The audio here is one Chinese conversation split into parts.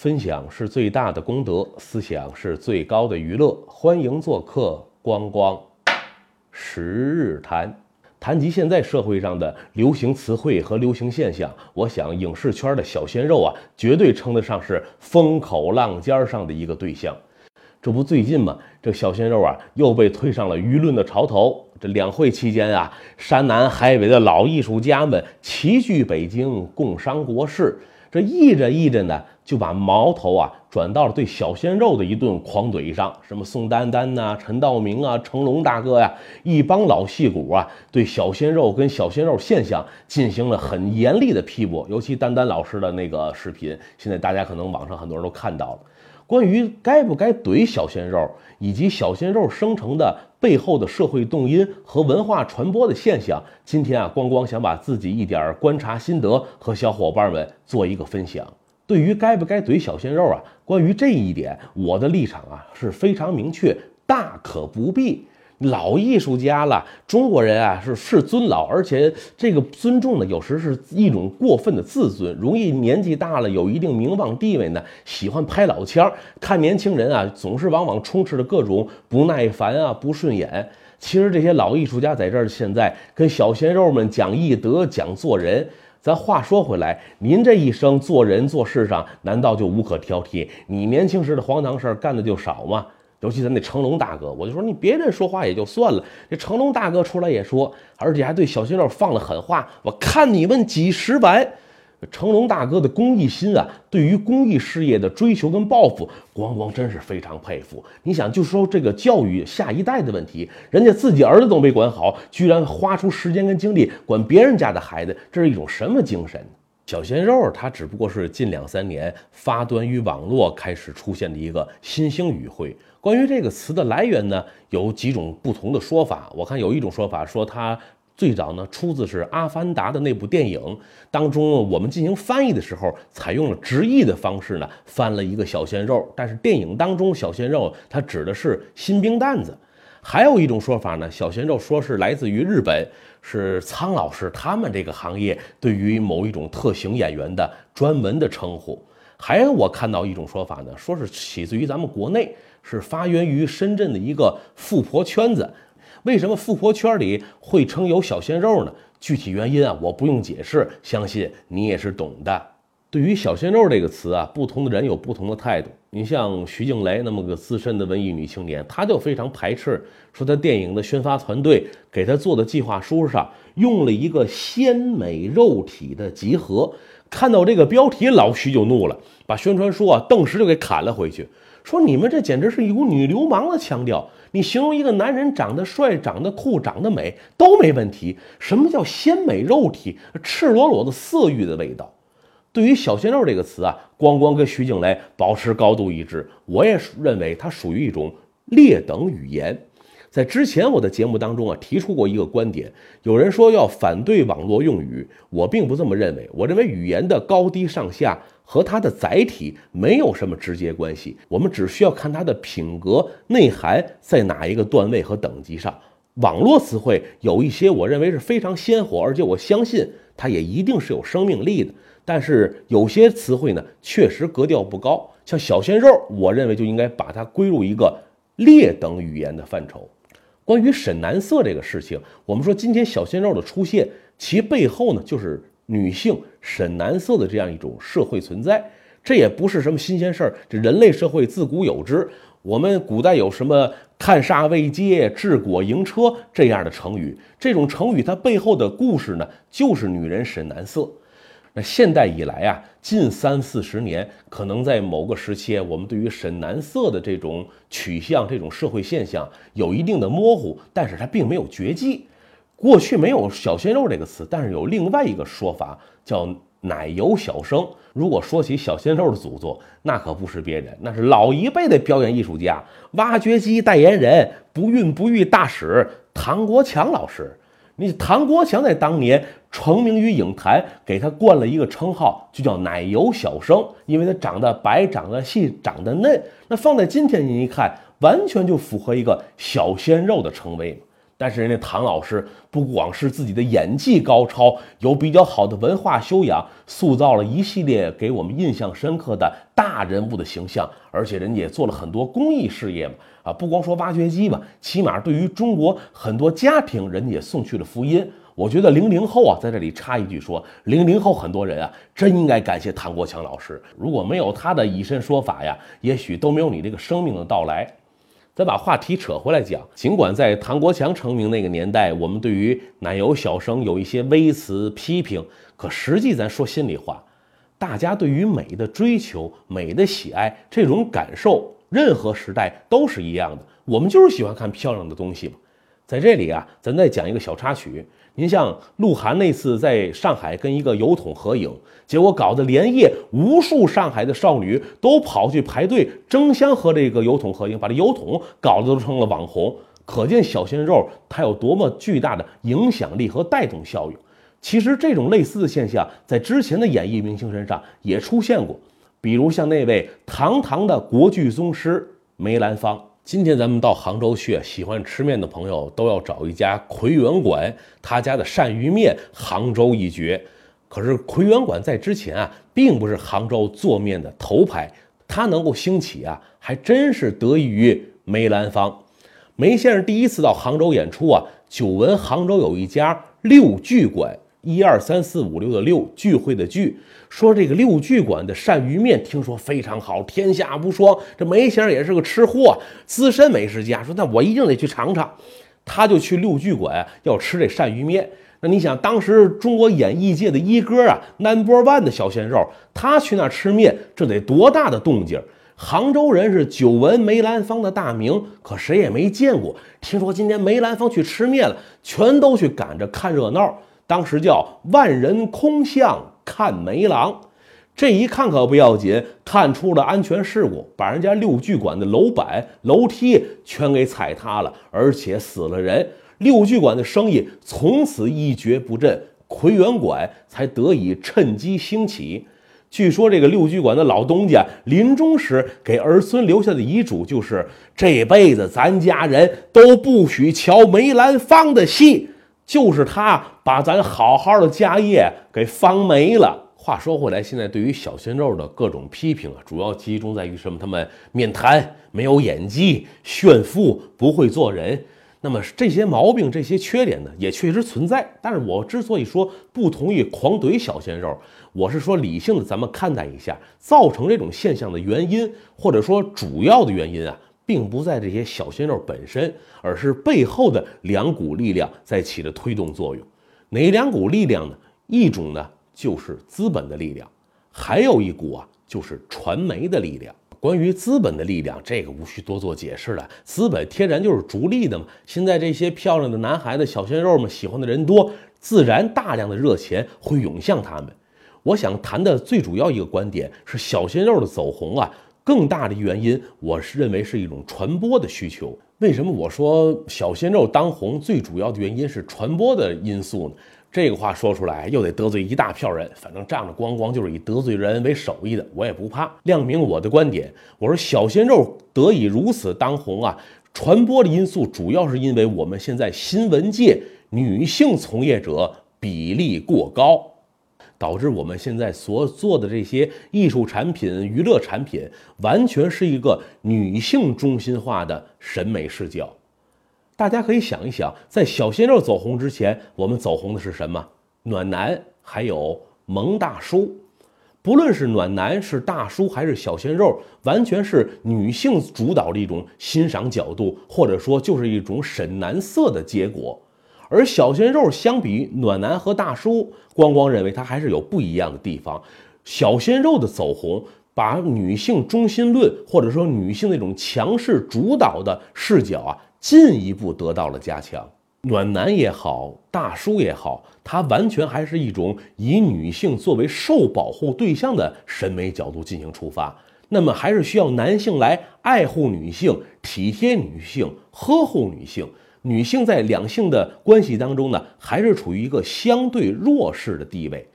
分享是最大的功德，思想是最高的娱乐。欢迎做客光光十日谈，谈及现在社会上的流行词汇和流行现象，我想影视圈的小鲜肉啊，绝对称得上是风口浪尖上的一个对象。这不最近嘛，这小鲜肉啊又被推上了舆论的潮头。这两会期间啊，山南海北的老艺术家们齐聚北京，共商国事。这议着议着呢，就把矛头啊转到了对小鲜肉的一顿狂怼上。什么宋丹丹呐、陈道明啊、成龙大哥呀，一帮老戏骨啊，对小鲜肉跟小鲜肉现象进行了很严厉的批驳。尤其丹丹老师的那个视频，现在大家可能网上很多人都看到了。关于该不该怼小鲜肉，以及小鲜肉生成的背后的社会动因和文化传播的现象，今天啊，光光想把自己一点观察心得和小伙伴们做一个分享。对于该不该怼小鲜肉啊，关于这一点，我的立场啊是非常明确，大可不必。老艺术家了，中国人啊是是尊老，而且这个尊重呢，有时是一种过分的自尊，容易年纪大了有一定名望地位呢，喜欢拍老腔，看年轻人啊，总是往往充斥着各种不耐烦啊，不顺眼。其实这些老艺术家在这儿，现在跟小鲜肉们讲艺德、讲做人。咱话说回来，您这一生做人做事上，难道就无可挑剔？你年轻时的荒唐事儿干的就少吗？尤其咱那成龙大哥，我就说你别人说话也就算了，这成龙大哥出来也说，而且还对小鲜肉放了狠话。我看你们几十万。成龙大哥的公益心啊，对于公益事业的追求跟抱负，光光真是非常佩服。你想，就说这个教育下一代的问题，人家自己儿子都没管好，居然花出时间跟精力管别人家的孩子，这是一种什么精神？小鲜肉，他只不过是近两三年发端于网络开始出现的一个新兴语汇。关于这个词的来源呢，有几种不同的说法。我看有一种说法说它最早呢出自是《阿凡达》的那部电影当中，我们进行翻译的时候采用了直译的方式呢，翻了一个小鲜肉。但是电影当中小鲜肉它指的是新兵蛋子。还有一种说法呢，小鲜肉说是来自于日本，是苍老师他们这个行业对于某一种特型演员的专门的称呼。还有我看到一种说法呢，说是起自于咱们国内。是发源于深圳的一个富婆圈子，为什么富婆圈里会称有小鲜肉呢？具体原因啊，我不用解释，相信你也是懂的。对于小鲜肉这个词啊，不同的人有不同的态度。你像徐静蕾那么个资深的文艺女青年，她就非常排斥，说她电影的宣发团队给她做的计划书上用了一个鲜美肉体的集合。看到这个标题，老徐就怒了，把宣传书啊顿时就给砍了回去。说你们这简直是一股女流氓的腔调！你形容一个男人长得帅、长得酷、长得美都没问题，什么叫鲜美肉体、赤裸裸的色欲的味道？对于“小鲜肉”这个词啊，光光跟徐静蕾保持高度一致。我也认为它属于一种劣等语言。在之前我的节目当中啊，提出过一个观点，有人说要反对网络用语，我并不这么认为。我认为语言的高低上下和它的载体没有什么直接关系，我们只需要看它的品格内涵在哪一个段位和等级上。网络词汇有一些我认为是非常鲜活，而且我相信它也一定是有生命力的。但是有些词汇呢，确实格调不高，像小鲜肉，我认为就应该把它归入一个劣等语言的范畴。关于沈南色这个事情，我们说今天小鲜肉的出现，其背后呢就是女性沈男色的这样一种社会存在。这也不是什么新鲜事儿，这人类社会自古有之。我们古代有什么“看煞为阶，治国迎车”这样的成语，这种成语它背后的故事呢，就是女人沈男色。那现代以来啊，近三四十年，可能在某个时期，我们对于沈男色的这种取向、这种社会现象有一定的模糊，但是它并没有绝迹。过去没有“小鲜肉”这个词，但是有另外一个说法叫“奶油小生”。如果说起小鲜肉的祖宗，那可不是别人，那是老一辈的表演艺术家、挖掘机代言人、不孕不育大使唐国强老师。你唐国强在当年成名于影坛，给他冠了一个称号，就叫“奶油小生”，因为他长得白、长得细、长得嫩。那放在今天，您一看，完全就符合一个小鲜肉的称谓嘛。但是人家唐老师不光是自己的演技高超，有比较好的文化修养，塑造了一系列给我们印象深刻的大人物的形象，而且人家也做了很多公益事业嘛。啊，不光说挖掘机吧，起码对于中国很多家庭，人家也送去了福音。我觉得零零后啊，在这里插一句说，零零后很多人啊，真应该感谢唐国强老师。如果没有他的以身说法呀，也许都没有你这个生命的到来。咱把话题扯回来讲，尽管在唐国强成名那个年代，我们对于奶油小生有一些微词批评，可实际咱说心里话，大家对于美的追求、美的喜爱这种感受，任何时代都是一样的。我们就是喜欢看漂亮的东西嘛。在这里啊，咱再讲一个小插曲。您像鹿晗那次在上海跟一个油桶合影，结果搞得连夜无数上海的少女都跑去排队争相和这个油桶合影，把这油桶搞得都成了网红。可见小鲜肉它有多么巨大的影响力和带动效应。其实这种类似的现象在之前的演艺明星身上也出现过，比如像那位堂堂的国剧宗师梅兰芳。今天咱们到杭州去，喜欢吃面的朋友都要找一家奎元馆，他家的鳝鱼面杭州一绝。可是奎元馆在之前啊，并不是杭州做面的头牌，它能够兴起啊，还真是得益于梅兰芳。梅先生第一次到杭州演出啊，久闻杭州有一家六聚馆。一二三四五六的六聚会的聚，说这个六聚馆的鳝鱼面听说非常好，天下无双。这梅先生也是个吃货，资深美食家，说那我一定得去尝尝。他就去六聚馆要吃这鳝鱼面。那你想，当时中国演艺界的一哥啊，number one 的小鲜肉，他去那吃面，这得多大的动静？杭州人是久闻梅兰芳的大名，可谁也没见过。听说今天梅兰芳去吃面了，全都去赶着看热闹。当时叫万人空巷看梅郎，这一看可不要紧，看出了安全事故，把人家六剧馆的楼板、楼梯全给踩塌了，而且死了人。六剧馆的生意从此一蹶不振，奎元馆才得以趁机兴起。据说这个六剧馆的老东家临终时给儿孙留下的遗嘱就是：这辈子咱家人都不许瞧梅兰芳的戏。就是他把咱好好的家业给方没了。话说回来，现在对于小鲜肉的各种批评啊，主要集中在于什么？他们面瘫、没有演技、炫富、不会做人。那么这些毛病、这些缺点呢，也确实存在。但是我之所以说不同意狂怼小鲜肉，我是说理性的，咱们看待一下造成这种现象的原因，或者说主要的原因啊。并不在这些小鲜肉本身，而是背后的两股力量在起着推动作用。哪两股力量呢？一种呢就是资本的力量，还有一股啊就是传媒的力量。关于资本的力量，这个无需多做解释了。资本天然就是逐利的嘛。现在这些漂亮的男孩子、小鲜肉们喜欢的人多，自然大量的热钱会涌向他们。我想谈的最主要一个观点是，小鲜肉的走红啊。更大的原因，我是认为是一种传播的需求。为什么我说小鲜肉当红最主要的原因是传播的因素呢？这个话说出来又得得罪一大票人，反正仗着光光就是以得罪人为手艺的，我也不怕。亮明我的观点，我说小鲜肉得以如此当红啊，传播的因素主要是因为我们现在新闻界女性从业者比例过高。导致我们现在所做的这些艺术产品、娱乐产品，完全是一个女性中心化的审美视角。大家可以想一想，在小鲜肉走红之前，我们走红的是什么？暖男，还有萌大叔。不论是暖男、是大叔还是小鲜肉，完全是女性主导的一种欣赏角度，或者说就是一种审男色的结果。而小鲜肉相比暖男和大叔，光光认为他还是有不一样的地方。小鲜肉的走红，把女性中心论或者说女性那种强势主导的视角啊，进一步得到了加强。暖男也好，大叔也好，他完全还是一种以女性作为受保护对象的审美角度进行出发。那么还是需要男性来爱护女性、体贴女性、呵护女性。女性在两性的关系当中呢，还是处于一个相对弱势的地位。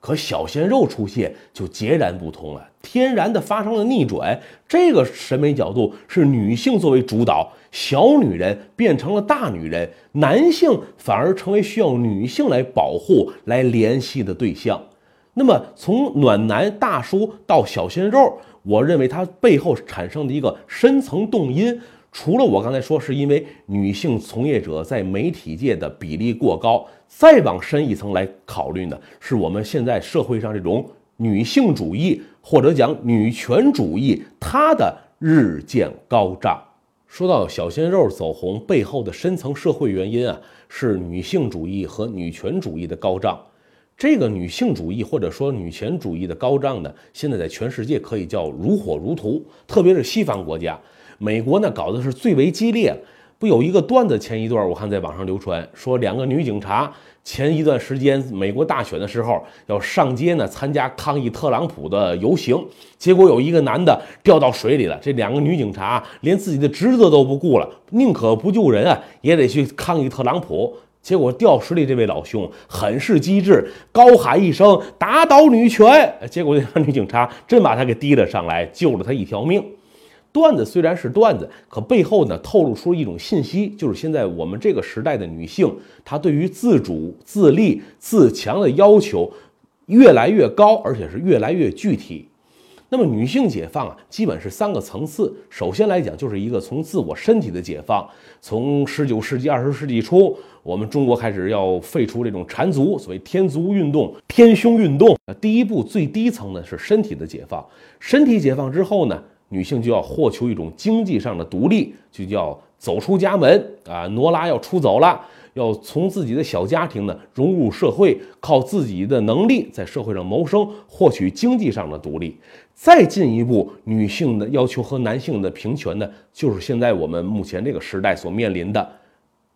可小鲜肉出现就截然不同了，天然的发生了逆转。这个审美角度是女性作为主导，小女人变成了大女人，男性反而成为需要女性来保护、来联系的对象。那么从暖男大叔到小鲜肉，我认为它背后产生的一个深层动因。除了我刚才说，是因为女性从业者在媒体界的比例过高，再往深一层来考虑呢，是我们现在社会上这种女性主义或者讲女权主义它的日渐高涨。说到小鲜肉走红背后的深层社会原因啊，是女性主义和女权主义的高涨。这个女性主义或者说女权主义的高涨呢，现在在全世界可以叫如火如荼，特别是西方国家。美国呢搞的是最为激烈，不有一个段子？前一段我看在网上流传，说两个女警察前一段时间美国大选的时候要上街呢参加抗议特朗普的游行，结果有一个男的掉到水里了，这两个女警察连自己的职责都不顾了，宁可不救人啊，也得去抗议特朗普。结果掉水里这位老兄很是机智，高喊一声“打倒女权”，结果这俩女警察真把他给提了上来，救了他一条命。段子虽然是段子，可背后呢透露出一种信息，就是现在我们这个时代的女性，她对于自主、自立、自强的要求越来越高，而且是越来越具体。那么女性解放啊，基本是三个层次。首先来讲，就是一个从自我身体的解放。从十九世纪、二十世纪初，我们中国开始要废除这种缠足，所谓天足运动、天胸运动。第一步最低层呢是身体的解放。身体解放之后呢？女性就要获求一种经济上的独立，就叫走出家门啊，挪拉要出走了，要从自己的小家庭呢融入社会，靠自己的能力在社会上谋生，获取经济上的独立。再进一步，女性的要求和男性的平权呢，就是现在我们目前这个时代所面临的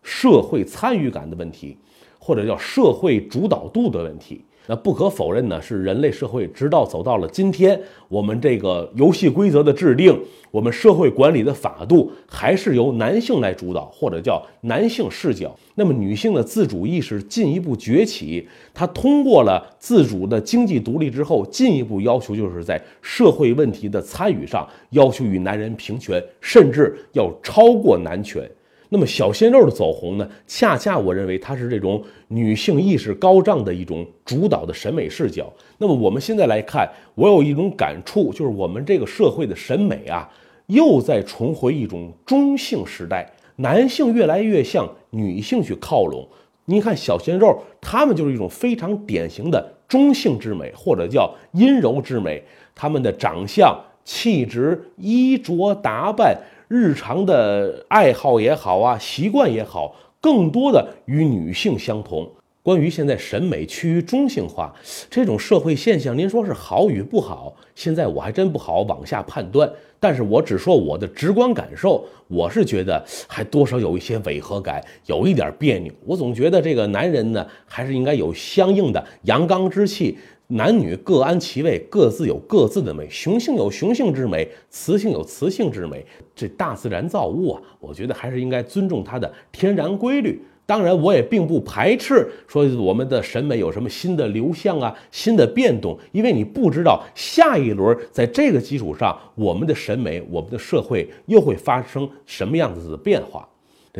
社会参与感的问题，或者叫社会主导度的问题。那不可否认呢，是人类社会直到走到了今天，我们这个游戏规则的制定，我们社会管理的法度还是由男性来主导，或者叫男性视角。那么女性的自主意识进一步崛起，她通过了自主的经济独立之后，进一步要求就是在社会问题的参与上，要求与男人平权，甚至要超过男权。那么小鲜肉的走红呢？恰恰我认为它是这种女性意识高涨的一种主导的审美视角。那么我们现在来看，我有一种感触，就是我们这个社会的审美啊，又在重回一种中性时代，男性越来越向女性去靠拢。你看小鲜肉，他们就是一种非常典型的中性之美，或者叫阴柔之美。他们的长相、气质、衣着打扮。日常的爱好也好啊，习惯也好，更多的与女性相同。关于现在审美趋于中性化这种社会现象，您说是好与不好？现在我还真不好往下判断。但是我只说我的直观感受，我是觉得还多少有一些违和感，有一点别扭。我总觉得这个男人呢，还是应该有相应的阳刚之气。男女各安其位，各自有各自的美。雄性有雄性之美，雌性有雌性之美。这大自然造物啊，我觉得还是应该尊重它的天然规律。当然，我也并不排斥说我们的审美有什么新的流向啊、新的变动，因为你不知道下一轮在这个基础上，我们的审美、我们的社会又会发生什么样子的变化。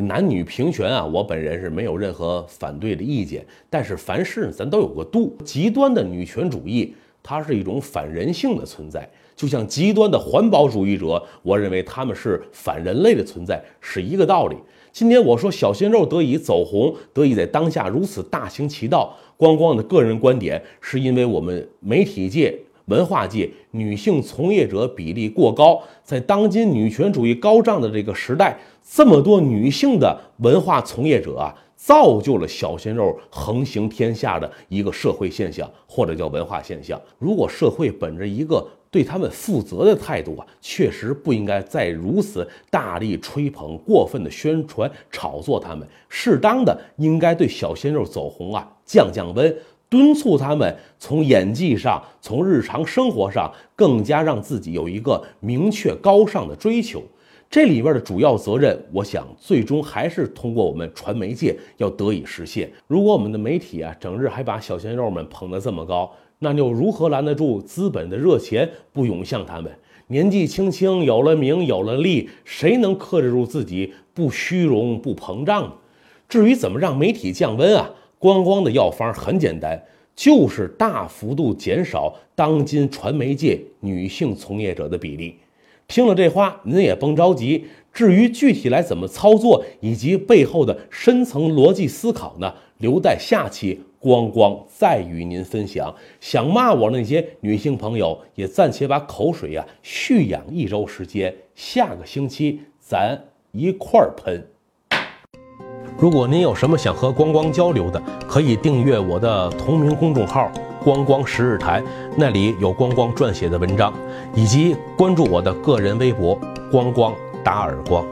男女平权啊，我本人是没有任何反对的意见。但是凡事咱都有个度，极端的女权主义，它是一种反人性的存在，就像极端的环保主义者，我认为他们是反人类的存在，是一个道理。今天我说小鲜肉得以走红，得以在当下如此大行其道，光光的个人观点，是因为我们媒体界。文化界女性从业者比例过高，在当今女权主义高涨的这个时代，这么多女性的文化从业者啊，造就了小鲜肉横行天下的一个社会现象，或者叫文化现象。如果社会本着一个对他们负责的态度啊，确实不应该再如此大力吹捧、过分的宣传、炒作他们，适当的应该对小鲜肉走红啊降降温。敦促他们从演技上，从日常生活上，更加让自己有一个明确高尚的追求。这里边的主要责任，我想最终还是通过我们传媒界要得以实现。如果我们的媒体啊，整日还把小鲜肉们捧得这么高，那又如何拦得住资本的热钱不涌向他们？年纪轻轻有了名有了利，谁能克制住自己不虚荣不膨胀呢？至于怎么让媒体降温啊，光光的药方很简单，就是大幅度减少当今传媒界女性从业者的比例。听了这话，您也甭着急。至于具体来怎么操作，以及背后的深层逻辑思考呢？留待下期光光再与您分享。想骂我那些女性朋友，也暂且把口水呀蓄养一周时间，下个星期咱一块儿喷。如果您有什么想和光光交流的，可以订阅我的同名公众号“光光十日台”，那里有光光撰写的文章，以及关注我的个人微博“光光打耳光”。